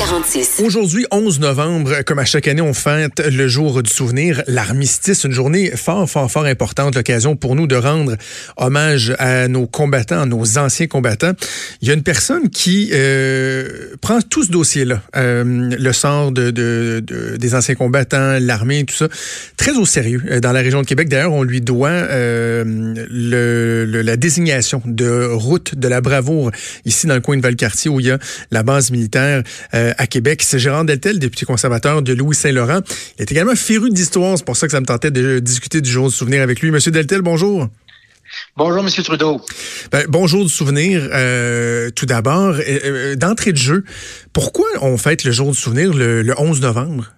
18h46. Aujourd'hui, 11 novembre, comme à chaque année, on fête le jour du souvenir, l'armistice, une journée fort, fort, fort importante, l'occasion pour nous de rendre hommage à nos combattants, à nos anciens combattants. Il y a une personne qui euh, prend tout ce dossier-là, euh, le sort de, de, de- des anciens combattants, l'armée, tout ça, très au sérieux euh, dans la région de Québec. D'ailleurs, on lui doit la désignation de route de la bravoure ici dans le coin de Valcartier où il y a la base militaire à Québec. C'est Gérard Deltel, député conservateur de Louis-Saint-Laurent. Il est également féru d'histoire. C'est pour ça que ça me tentait de discuter du jour du souvenir avec lui. Monsieur Deltel, bonjour. Bonjour, Monsieur Trudeau. Ben, bonjour du souvenir. Euh, tout d'abord, euh, euh, d'entrée de jeu, pourquoi on fête le jour du souvenir le, le 11 novembre?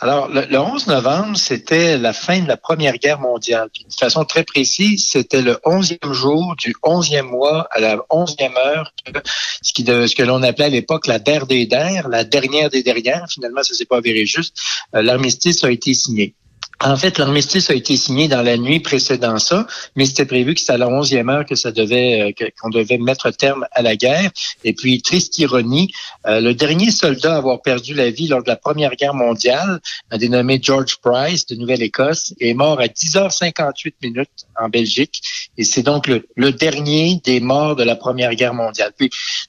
Alors, le, le 11 novembre, c'était la fin de la Première Guerre mondiale. De façon très précise, c'était le 11e jour du 11e mois à la 11e heure, que- ce, qui de, ce que l'on appelait à l'époque la der des der, la dernière des dernières. Finalement, ça s'est pas avéré juste. Euh, L'armistice a été signé. En fait, l'armistice a été signé dans la nuit précédant ça, mais c'était prévu que c'était à la 11e heure que ça devait, euh, qu'on devait mettre terme à la guerre. Et puis, triste ironie, euh, le dernier soldat à avoir perdu la vie lors de la Première Guerre mondiale, un dénommé George Price de Nouvelle-Écosse, est mort à 10h58 minutes en Belgique. Et c'est donc le, dernier des morts de la Première Guerre mondiale.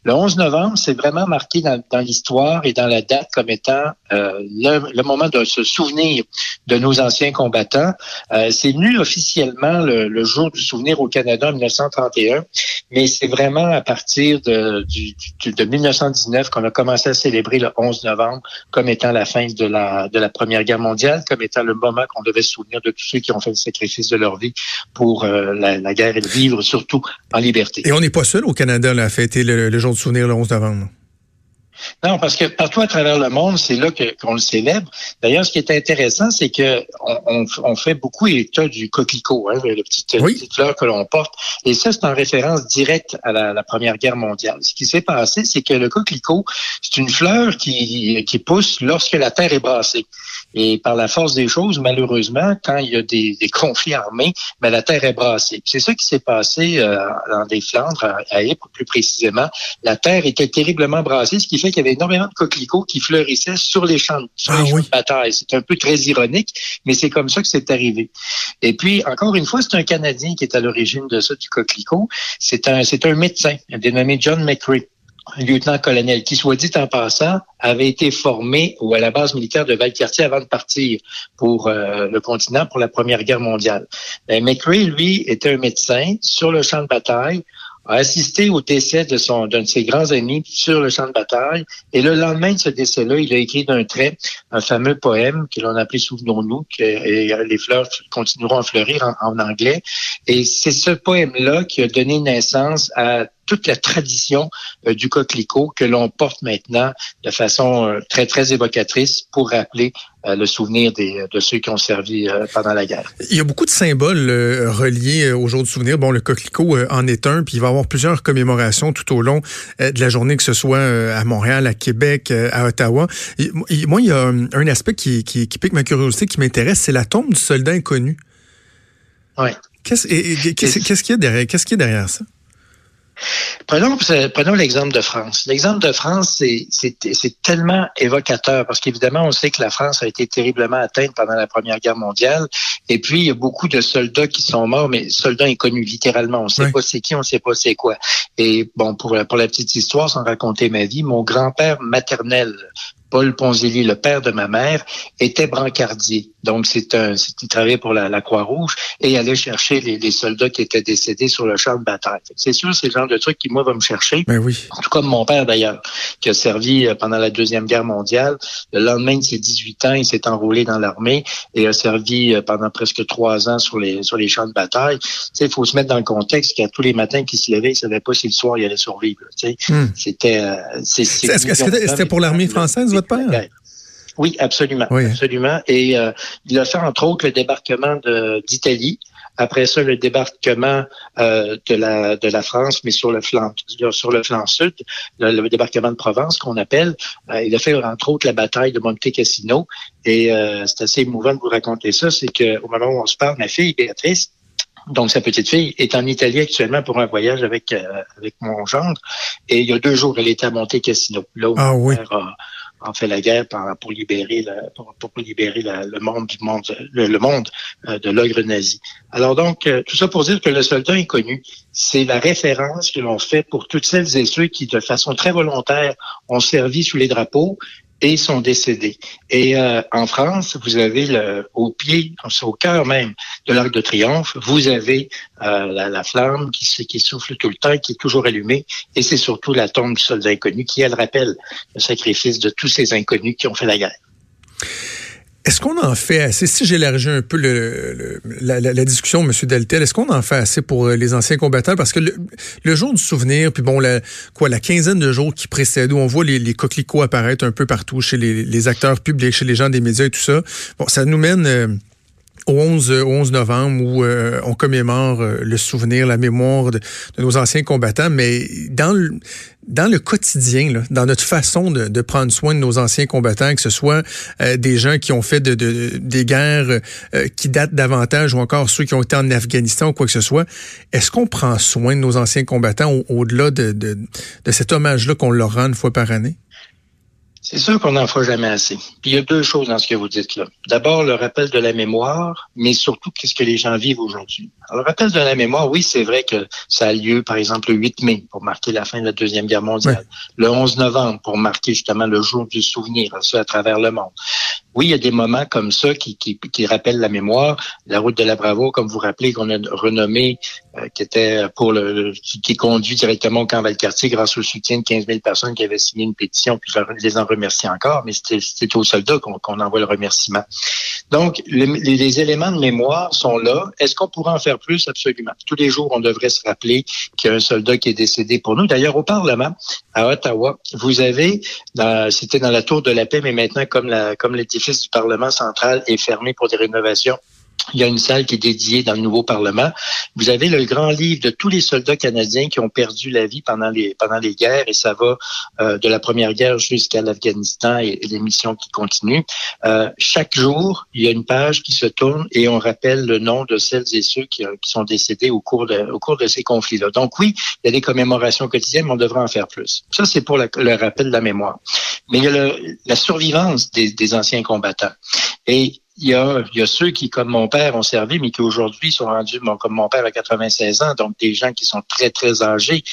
Le 11 novembre, c'est vraiment marqué dans, dans l'histoire et dans la date comme étant euh, le, le moment de se souvenir de nos anciens combattants. Euh, c'est venu officiellement le, le jour du souvenir au Canada en 1931, mais c'est vraiment à partir de, du, du- de 1919 qu'on a commencé à célébrer le 11 novembre comme étant la fin de la, de la Première Guerre mondiale, comme étant le moment qu'on devait se souvenir de tous ceux qui ont fait le sacrifice de leur vie pour euh, la, la guerre et le vivre surtout en liberté. Et on n'est pas seul au Canada à fêter le, le jour du souvenir le 11 novembre? Non, parce que partout à travers le monde, c'est là que- qu'on le célèbre. D'ailleurs, ce qui est intéressant, c'est que on, on- on fait beaucoup état du coquelicot, hein, le petit, Oui. petite fleur que l'on porte. Et ça, c'est en référence directe à la, la Première Guerre mondiale. Ce qui s'est passé, c'est que le coquelicot, c'est une fleur qui, qui pousse lorsque la terre est brassée. Et par la force des choses, malheureusement, quand il y a des, des conflits armés, ben, la terre est brassée. C'est ça qui s'est passé euh, dans des Flandres, à, Ypres plus précisément. La terre était terriblement brassée, ce qui fait qu'il y avait énormément de coquelicots qui fleurissaient sur les champs, sur Ah les champs oui. de bataille. C'est un peu très ironique, mais c'est comme ça que c'est arrivé. Et puis, encore une fois, c'est un Canadien qui est à l'origine de ça, du coquelicot. C'est un, c'est un médecin, dénommé John McCrae lieutenant-colonel qui, soit dit en passant, avait été formé ou à la base militaire de Valcartier avant de partir pour euh, le continent pour la Première Guerre mondiale. Ben, McRae, lui, était un médecin sur le champ de bataille, a assisté au décès de son d'un de ses grands amis sur le champ de bataille. Et le lendemain de ce décès-là, il a écrit d'un trait un fameux poème que l'on appelait Souvenons-nous, que et les fleurs continueront à fleurir en anglais. Et c'est ce poème-là qui a donné naissance à toute la tradition euh, du coquelicot que l'on porte maintenant de façon euh, très, très évocatrice pour rappeler euh, le souvenir des, de ceux qui ont servi pendant la guerre. Il y a beaucoup de symboles reliés au jour du souvenir. Bon, le coquelicot en est un, puis il va y avoir plusieurs commémorations tout au long de la journée, que ce soit à Montréal, à Québec, à Ottawa. Et, moi, il y a un aspect qui, qui, qui pique ma curiosité, qui m'intéresse, c'est la tombe du soldat inconnu. Ouais. Qu'est-ce et- et- qu'est-ce- qu'est-ce qu'il y a derrière, qu'est-ce qu'il y a derrière ça? Prenons, prenons l'exemple de France. L'exemple de France, c'est- tellement évocateur parce qu'évidemment, on sait que la France a été terriblement atteinte pendant la Première Guerre mondiale. Et puis, il y a beaucoup de soldats qui sont morts, mais soldats inconnus, littéralement. On ne sait Oui. pas c'est qui, on ne sait pas c'est quoi. Et bon, pour, la- pour la petite histoire, sans raconter ma vie, mon grand-père maternel, Paul Ponzilli, le père de ma mère, était brancardier. Donc, c'est un, il travaillait pour la, la Croix-Rouge et il allait chercher les, les soldats qui étaient décédés sur le champ de bataille. C'est sûr, c'est le genre de truc qui, moi, va me chercher. Ben oui. Tout comme mon père, d'ailleurs, qui a servi euh, pendant la Deuxième Guerre mondiale. Le lendemain de ses 18 ans, il s'est enrôlé dans l'armée et a servi euh, pendant presque trois ans sur les, sur les champs de bataille. Tu sais, il faut se mettre dans le contexte qu'à tous les matins qu'il se levait, il savait pas si le soir il allait survivre. Tu sais, Hmm. c'était... euh, est-ce que c'était pour l'armée française, votre père? Oui, absolument, Oui. absolument. Et euh, il a fait entre autres le débarquement d'Italie. Après ça, le débarquement euh, de la de la France, mais sur le flanc sur le flanc sud, le, le débarquement de Provence qu'on appelle. Euh, il a fait entre autres la bataille de Monte Cassino. Et c'est assez émouvant de vous raconter ça. C'est que au moment où on se parle, ma fille Béatrice donc sa petite fille, est en Italie actuellement pour un voyage avec avec mon gendre. Et il y a deux jours, elle était à Monte Cassino. Là où ah, oui en fait la guerre pour, libérer, pour, libérer le monde du monde, le, monde euh, de l'ogre nazi. Alors donc, euh, tout ça pour dire que le soldat inconnu, c'est la référence que l'on fait pour toutes celles et ceux qui, de façon très volontaire, ont servi sous les drapeaux et sont décédés. Et euh, en France, vous avez le, au pied, au cœur même de l'Arc de Triomphe, vous avez euh, la, flamme qui, qui souffle tout le temps, qui est toujours allumée, et c'est surtout la tombe du soldat inconnu qui, elle, rappelle le sacrifice de tous ces inconnus qui ont fait la guerre. Est-ce qu'on en fait assez? Si j'élargis un peu la, discussion, M. Deltel, est-ce qu'on en fait assez pour euh, les anciens combattants? Parce que le, jour du souvenir, puis bon, la, quoi, la quinzaine de jours qui précèdent, où on voit les, les coquelicots apparaître un peu partout chez les, acteurs publics, chez les gens des médias et tout ça, bon, ça nous mène... Euh, au 11, 11 novembre où euh, on commémore le souvenir, la mémoire de, nos anciens combattants, mais dans le, dans le quotidien, dans notre façon de, prendre soin de nos anciens combattants, que ce soit euh, des gens qui ont fait de, de, des guerres euh, qui datent davantage ou encore ceux qui ont été en Afghanistan ou quoi que ce soit, est-ce qu'on prend soin de nos anciens combattants au-delà de, de, de cet hommage-là qu'on leur rend une fois par année? C'est sûr qu'on n'en fera jamais assez. Puis il y a deux choses dans ce que vous dites là. D'abord, le rappel de la mémoire, mais surtout qu'est-ce que les gens vivent aujourd'hui? Alors, le rappel de la mémoire, oui, c'est vrai que ça a lieu, par exemple, le 8 mai pour marquer la fin de la Deuxième Guerre mondiale. Le 11 novembre pour marquer justement le jour du souvenir, ça à travers le monde. Oui, il y a des moments comme ça qui, qui, qui rappellent la mémoire. La route de la Bravo, comme vous rappelez, qu'on a renommée, euh, qui était pour le, qui, conduit directement au camp Valcartier grâce au soutien de 15 000 personnes qui avaient signé une pétition, puis je les en remercie encore, mais c'était aux soldats qu'on envoie le remerciement. Donc, les, éléments de mémoire sont là. Est-ce qu'on pourrait en faire plus? Absolument. Tous les jours, on devrait se rappeler qu'il y a un soldat qui est décédé pour nous. D'ailleurs, au Parlement, à Ottawa, vous avez, c'était dans la Tour de la Paix, mais maintenant, comme la, comme l'édifice du Parlement central est fermé pour des rénovations, il y a une salle qui est dédiée dans le nouveau Parlement. Vous avez le grand livre de tous les soldats canadiens qui ont perdu la vie pendant les pendant les guerres et ça va euh, de la première guerre jusqu'à l'Afghanistan et, les missions qui continuent. Euh, chaque jour, il y a une page qui se tourne et on rappelle le nom de celles et ceux qui, euh, qui sont décédés au cours de au cours de ces conflits-là. Donc oui, il y a des commémorations quotidiennes, mais on devrait en faire plus. Ça c'est pour le rappel de la mémoire. Mais il y a le, la survivance des, des anciens combattants. Et il y, a, il y a ceux qui, comme mon père, ont servi, mais qui aujourd'hui sont rendus, bon, comme mon père a 96 ans, donc des gens qui sont très, très âgés.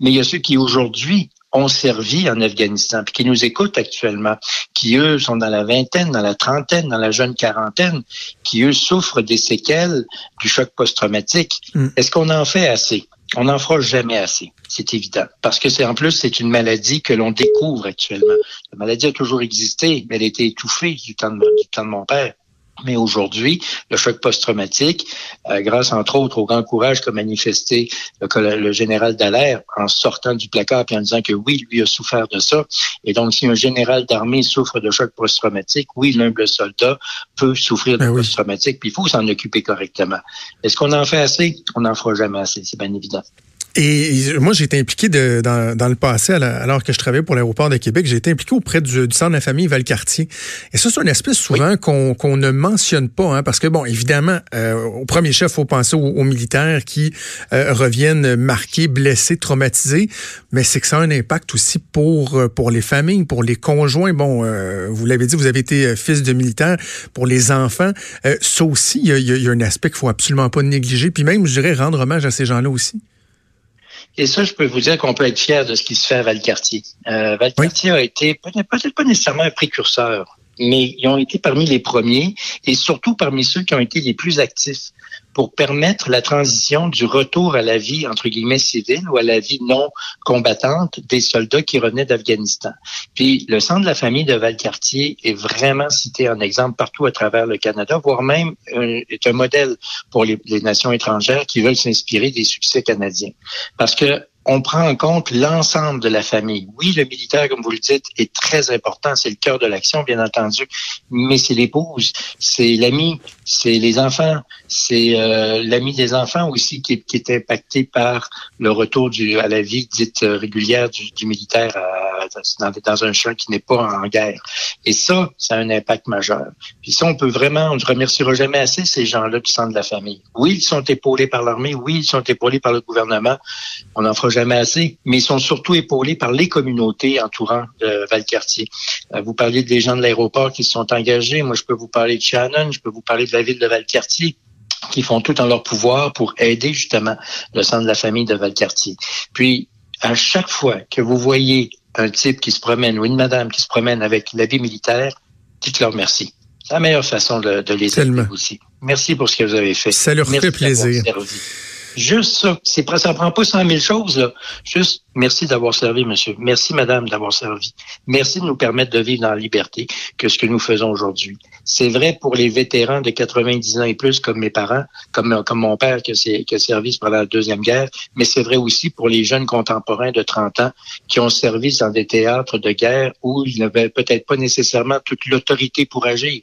Mais il y a ceux qui aujourd'hui ont servi en Afghanistan, puis qui nous écoutent actuellement, qui eux sont dans la vingtaine, dans la trentaine, dans la jeune quarantaine, qui eux souffrent des séquelles du choc post-traumatique. Mm. Est-ce qu'on en fait assez? On n'en fera jamais assez, c'est évident. Parce que c'est en plus, c'est une maladie que l'on découvre actuellement. La maladie a toujours existé, mais elle a été étouffée du temps de, du temps de mon père. Mais aujourd'hui, le choc post-traumatique, euh, grâce entre autres au grand courage qu'a manifesté le, le général Dallaire en sortant du placard et en disant que oui, lui a souffert de ça. Et donc, si un général d'armée souffre de choc post-traumatique, oui, l'humble soldat peut souffrir de ben post-traumatique, puis il faut s'en occuper correctement. Est-ce qu'on en fait assez? On n'en fera jamais assez, c'est bien évident. Et moi, j'ai été impliqué de, dans, dans, le passé, alors que je travaillais pour l'aéroport de Québec, j'ai été impliqué auprès du, du, centre de la famille Valcartier. Et ça, c'est un aspect souvent qu'on qu'on ne mentionne pas, hein, parce que, bon, évidemment, euh, au premier chef, il faut penser aux, militaires qui euh, reviennent marqués, blessés, traumatisés, mais c'est que ça a un impact aussi pour, euh, pour les familles, pour les conjoints. Bon, vous l'avez dit, vous avez été fils de militaire, pour les enfants. ça aussi, il y a, y a un aspect qu'il faut absolument pas négliger, puis même, je dirais, rendre hommage à ces gens-là aussi. Et ça, je peux vous dire qu'on peut être fier de ce qui se fait à Valcartier. Euh, Valcartier a été peut-être pas nécessairement un précurseur, mais ils ont été parmi les premiers et surtout parmi ceux qui ont été les plus actifs pour permettre la transition du retour à la vie, entre guillemets, civile ou à la vie non combattante des soldats qui revenaient d'Afghanistan. Puis le centre de la famille de Valcartier est vraiment cité en exemple partout à travers le Canada, voire même euh, est un modèle pour les, les nations étrangères qui veulent s'inspirer des succès canadiens. Parce que on prend en compte l'ensemble de la famille. Oui, le militaire, comme vous le dites, est très important. C'est le cœur de l'action, bien entendu. Mais c'est l'épouse, c'est l'ami, c'est les enfants, c'est euh, l'ami des enfants aussi qui, qui, est impacté par le retour du, à la vie dite régulière du, du militaire à, dans, un champ qui n'est pas en guerre. Et ça, ça a un impact majeur. Puis ça, on peut vraiment, on ne remerciera jamais assez ces gens-là du centre de la famille. Oui, ils sont épaulés par l'armée, oui, ils sont épaulés par le gouvernement. On n'en fera jamais assez, mais ils sont surtout épaulés par les communautés entourant euh, Valcartier. Euh, vous parliez des gens de l'aéroport qui se sont engagés. Moi, je peux vous parler de Shannon, je peux vous parler de la ville de Valcartier qui font tout en leur pouvoir pour aider justement le centre de la famille de Valcartier. Puis, à chaque fois que vous voyez un type qui se promène ou une madame qui se promène avec l'habit militaire, dites-leur merci. C'est la meilleure façon de, de les aider aussi. Merci pour ce que vous avez fait. Ça leur merci fait plaisir. Juste ça. C'est, ça prend pas 100 000 choses, là. Juste merci d'avoir servi, monsieur. Merci, madame, d'avoir servi. Merci de nous permettre de vivre dans la liberté que ce que nous faisons aujourd'hui. C'est vrai pour les vétérans de 90 ans et plus, comme mes parents, comme, comme mon père qui a, qui a servi pendant la Deuxième Guerre, mais c'est vrai aussi pour les jeunes contemporains de 30 ans qui ont servi dans des théâtres de guerre où ils n'avaient peut-être pas nécessairement toute l'autorité pour agir.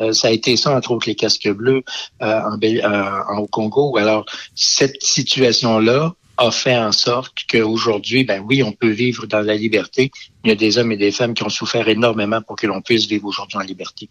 Euh, ça a été ça, entre autres, les casques bleus euh, en, euh, en, au Congo. Alors, cette situation-là a fait en sorte qu'aujourd'hui, ben oui, on peut vivre dans la liberté. Il y a des hommes et des femmes qui ont souffert énormément pour que l'on puisse vivre aujourd'hui en liberté.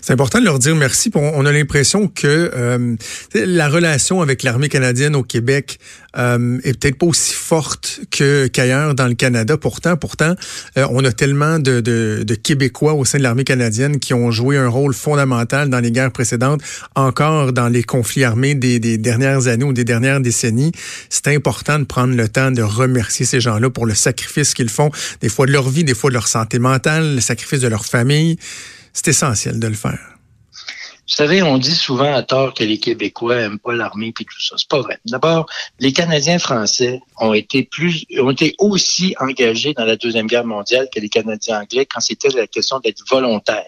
C'est important de leur dire merci. On a l'impression que euh, la relation avec l'armée canadienne au Québec euh, est peut-être pas aussi forte que qu'ailleurs dans le Canada. Pourtant, pourtant, euh, on a tellement de, de, de, Québécois au sein de l'armée canadienne qui ont joué un rôle fondamental dans les guerres précédentes, encore dans les conflits armés des, des dernières années ou des dernières décennies. C'est important de prendre le temps de remercier ces gens-là pour le sacrifice qu'ils font, des fois de leur vie, des fois de leur santé mentale, le sacrifice de leur famille. C'est essentiel de le faire. Vous savez, on dit souvent à tort que les Québécois aiment pas l'armée puis tout ça. C'est pas vrai. D'abord, les Canadiens français ont été plus, ont été aussi engagés dans la deuxième guerre mondiale que les Canadiens anglais quand c'était la question d'être volontaire.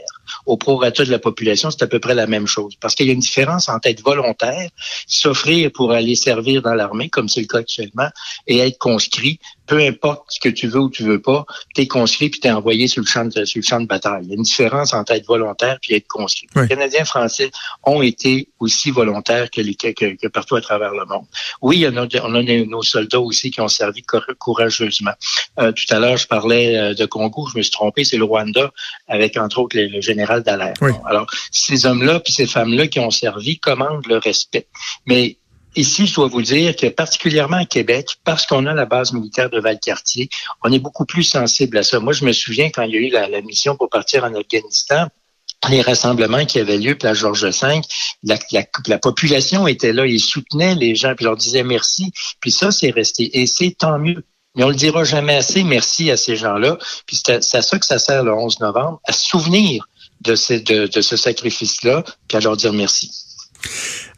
Au prorata de la population, c'est à peu près la même chose. Parce qu'il y a une différence entre être volontaire, s'offrir pour aller servir dans l'armée, comme c'est le cas actuellement, et être conscrit peu importe ce que tu veux ou tu veux pas, tu es conscrit puis tu es envoyé sur le, champ de, sur le champ de bataille. Il y a une différence entre être volontaire puis être conscrit. Les Canadiens français ont été aussi volontaires que, les, que, que, partout à travers le monde. Oui, il y en a, on a nos soldats aussi qui ont servi courageusement. Euh, tout à l'heure, je parlais euh, de Congo, je me suis trompé, c'est le Rwanda, avec entre autres le, général Dallaire. Alors, ces hommes-là puis ces femmes-là qui ont servi commandent le respect. Mais Ici, je dois vous dire que particulièrement à Québec, parce qu'on a la base militaire de Valcartier, on est beaucoup plus sensible à ça. Moi, je me souviens quand il y a eu la, mission pour partir en Afghanistan, les rassemblements qui avaient lieu, place Georges V, la, la, population était là, ils soutenaient les gens, puis leur disaient merci. Puis ça, c'est resté. Et c'est tant mieux. Mais on le dira jamais assez, merci à ces gens-là. Puis c'est à, ça que ça sert le 11 novembre, à se souvenir de, ces, de, de ce sacrifice-là, puis à leur dire merci.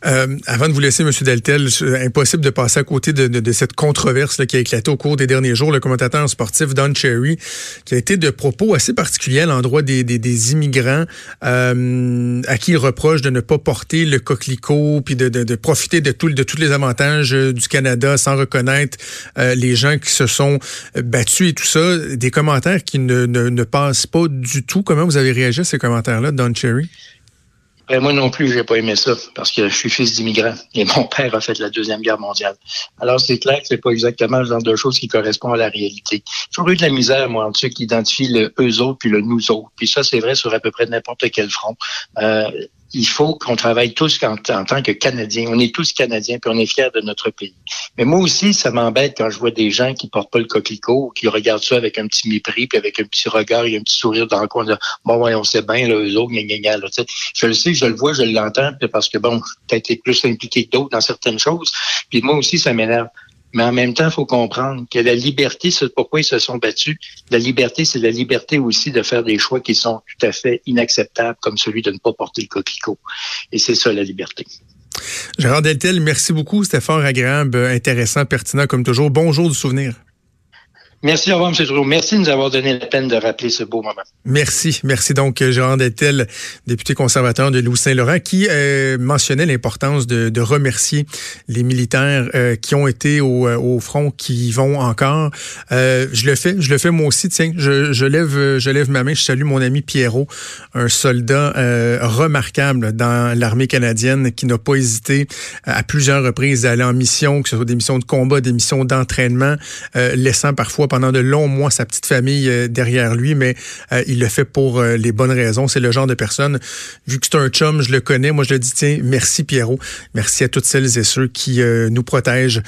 Euh, avant de vous laisser, M. Deltel, impossible de passer à côté de, cette controverse qui a éclaté au cours des derniers jours. Le commentateur sportif Don Cherry, qui a été de propos assez particuliers à l'endroit des, des, immigrants euh, à qui il reproche de ne pas porter le coquelicot, puis de, profiter de, tout, de tous les avantages euh, du Canada sans reconnaître les gens qui se sont battus et tout ça. Des commentaires qui ne, ne, ne passent pas du tout. Comment vous avez réagi à ces commentaires-là, Don Cherry? Ben, moi non plus, j'ai pas aimé ça parce que je suis fils d'immigrants et mon père a fait la deuxième guerre mondiale. Alors c'est clair que c'est pas exactement le genre de choses qui correspond à la réalité. J'ai toujours eu de la misère moi entre ceux qui identifient le eux autres puis le nous autres. Puis ça c'est vrai sur à peu près n'importe quel front. Euh, il faut qu'on travaille tous en, tant que Canadiens. On est tous Canadiens, puis on est fiers de notre pays. Mais moi aussi, ça m'embête quand je vois des gens qui portent pas le coquelicot ou qui regardent ça avec un petit mépris, puis avec un petit regard et un petit sourire dans le coin. De, bon, ouais, on sait bien, là, eux autres, gna, gna, gna, là, Je le sais, je le vois, je l'entends, parce que, bon, peut-être plus impliqué que d'autres dans certaines choses. Puis moi aussi, ça m'énerve. Mais en même temps, il faut comprendre que la liberté, c'est pourquoi ils se sont battus. La liberté, c'est la liberté aussi de faire des choix qui sont tout à fait inacceptables, comme celui de ne pas porter le coquelicot. Et c'est ça la liberté. Gérard Deltel, merci beaucoup. C'était fort agréable, intéressant, pertinent comme toujours. Bonjour du souvenir. Merci, au revoir, M. Trudeau. Merci de nous avoir donné la peine de rappeler ce beau moment. Merci. Merci donc, Gérard Dettel, député conservateur de Louis-Saint-Laurent, qui euh, mentionnait l'importance de, de, remercier les militaires euh, qui ont été au, euh, au, front, qui y vont encore. Euh, je le fais, je le fais moi aussi. Tiens, je, je, lève, je lève ma main. Je salue mon ami Pierrot, un soldat remarquable dans l'armée canadienne qui n'a pas hésité à plusieurs reprises d'aller en mission, que ce soit des missions de combat, des missions d'entraînement, laissant parfois pendant de longs mois sa petite famille euh, derrière lui, mais euh, il le fait pour euh, les bonnes raisons. C'est le genre de personne, vu que c'est un chum, je le connais, moi je le dis, tiens, merci Pierrot, merci à toutes celles et ceux qui nous protègent